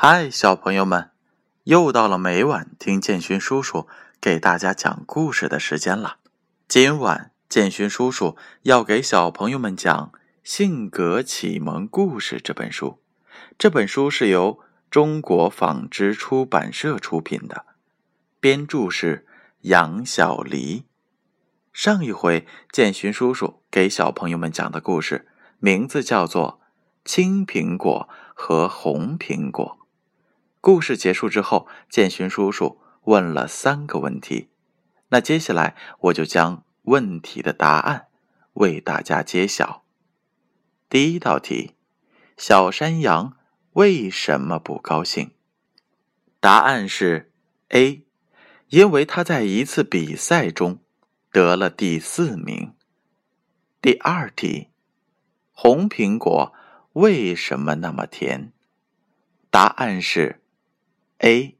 嗨，小朋友们，又到了每晚听建勋叔叔给大家讲故事的时间了。今晚建勋叔叔要给小朋友们讲《性格启蒙故事》这本书。这本书是由中国纺织出版社出品的，编著是杨小黎。上一回建勋叔叔给小朋友们讲的故事名字叫做《青苹果和红苹果》。故事结束之后，建勋叔叔问了三个问题，那接下来我就将问题的答案为大家揭晓。第一道题：小山羊为什么不高兴？答案是 A，因为他在一次比赛中得了第四名。第二题：红苹果为什么那么甜？答案是。A，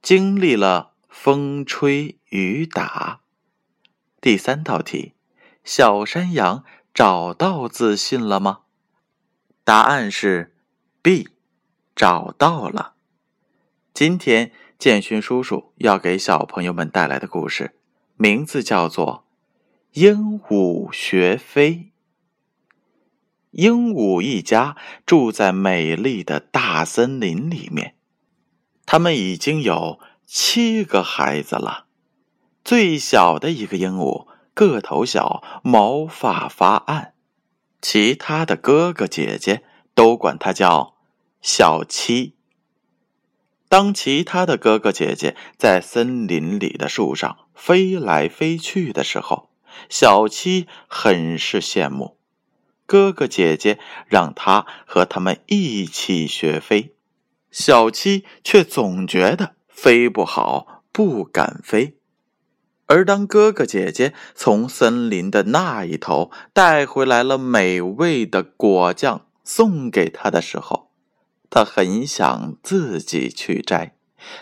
经历了风吹雨打。第三道题，小山羊找到自信了吗？答案是 B，找到了。今天建勋叔叔要给小朋友们带来的故事，名字叫做《鹦鹉学飞》。鹦鹉一家住在美丽的大森林里面。他们已经有七个孩子了。最小的一个鹦鹉个头小，毛发发暗，其他的哥哥姐姐都管它叫小七。当其他的哥哥姐姐在森林里的树上飞来飞去的时候，小七很是羡慕。哥哥姐姐让他和他们一起学飞。小七却总觉得飞不好，不敢飞。而当哥哥姐姐从森林的那一头带回来了美味的果酱送给他的时候，他很想自己去摘。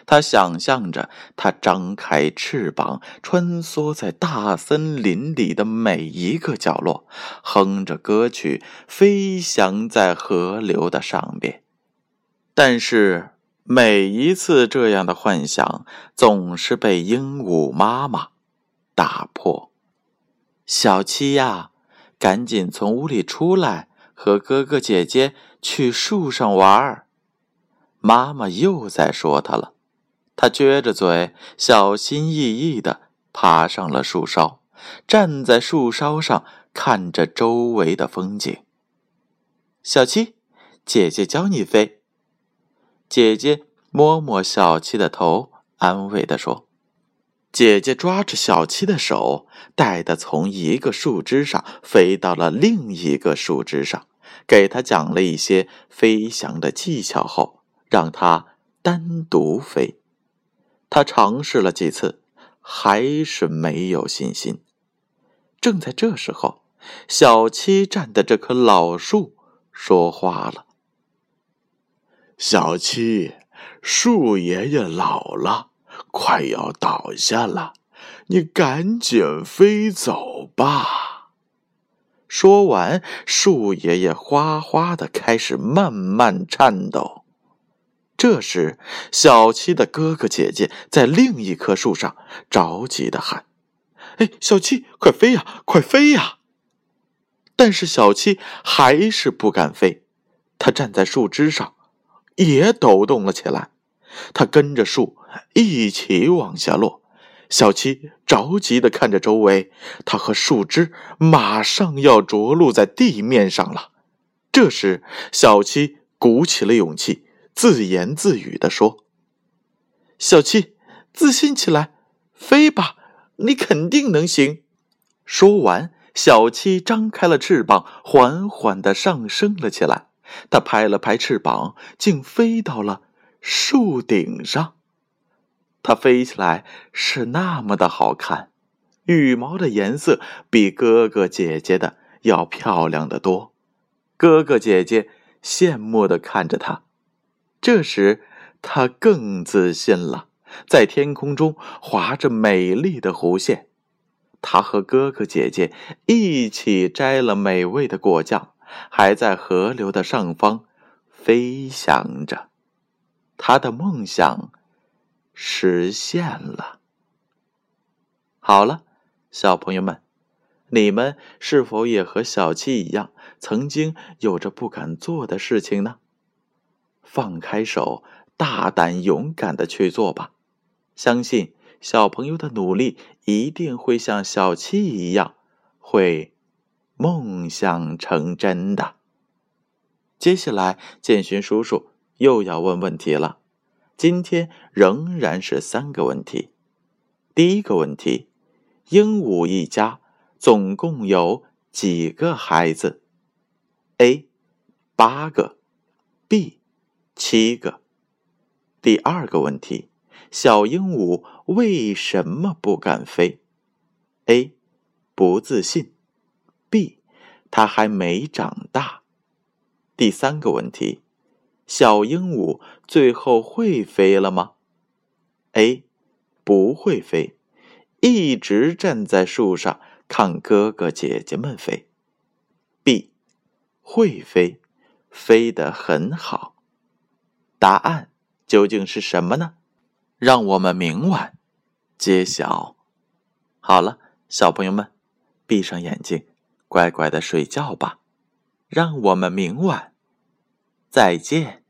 他想象着他张开翅膀，穿梭在大森林里的每一个角落，哼着歌曲，飞翔在河流的上边。但是每一次这样的幻想总是被鹦鹉妈妈打破。小七呀，赶紧从屋里出来，和哥哥姐姐去树上玩儿。妈妈又在说他了。他撅着嘴，小心翼翼的爬上了树梢，站在树梢上看着周围的风景。小七，姐姐教你飞。姐姐摸摸小七的头，安慰地说：“姐姐抓着小七的手，带他从一个树枝上飞到了另一个树枝上，给他讲了一些飞翔的技巧后，让他单独飞。他尝试了几次，还是没有信心。正在这时候，小七站的这棵老树说话了。”小七，树爷爷老了，快要倒下了，你赶紧飞走吧。说完，树爷爷哗哗的开始慢慢颤抖。这时，小七的哥哥姐姐在另一棵树上着急的喊：“哎，小七，快飞呀，快飞呀！”但是小七还是不敢飞，他站在树枝上。也抖动了起来，他跟着树一起往下落。小七着急的看着周围，他和树枝马上要着陆在地面上了。这时，小七鼓起了勇气，自言自语的说：“小七，自信起来，飞吧，你肯定能行。”说完，小七张开了翅膀，缓缓的上升了起来。它拍了拍翅膀，竟飞到了树顶上。它飞起来是那么的好看，羽毛的颜色比哥哥姐姐的要漂亮的多。哥哥姐姐羡慕的看着它。这时，它更自信了，在天空中划着美丽的弧线。它和哥哥姐姐一起摘了美味的果酱。还在河流的上方飞翔着。他的梦想实现了。好了，小朋友们，你们是否也和小七一样，曾经有着不敢做的事情呢？放开手，大胆勇敢的去做吧！相信小朋友的努力一定会像小七一样，会梦想成真的。接下来，建勋叔叔又要问问题了。今天仍然是三个问题。第一个问题：鹦鹉一家总共有几个孩子？A. 八个，B. 七个。第二个问题：小鹦鹉为什么不敢飞？A. 不自信它还没长大。第三个问题。小鹦鹉最后会飞了吗？A. 不会飞，一直站在树上看哥哥姐姐们飞。B. 会飞，飞得很好。答案究竟是什么呢？让我们明晚揭晓。好了，小朋友们，闭上眼睛，乖乖的睡觉吧。让我们明晚再见。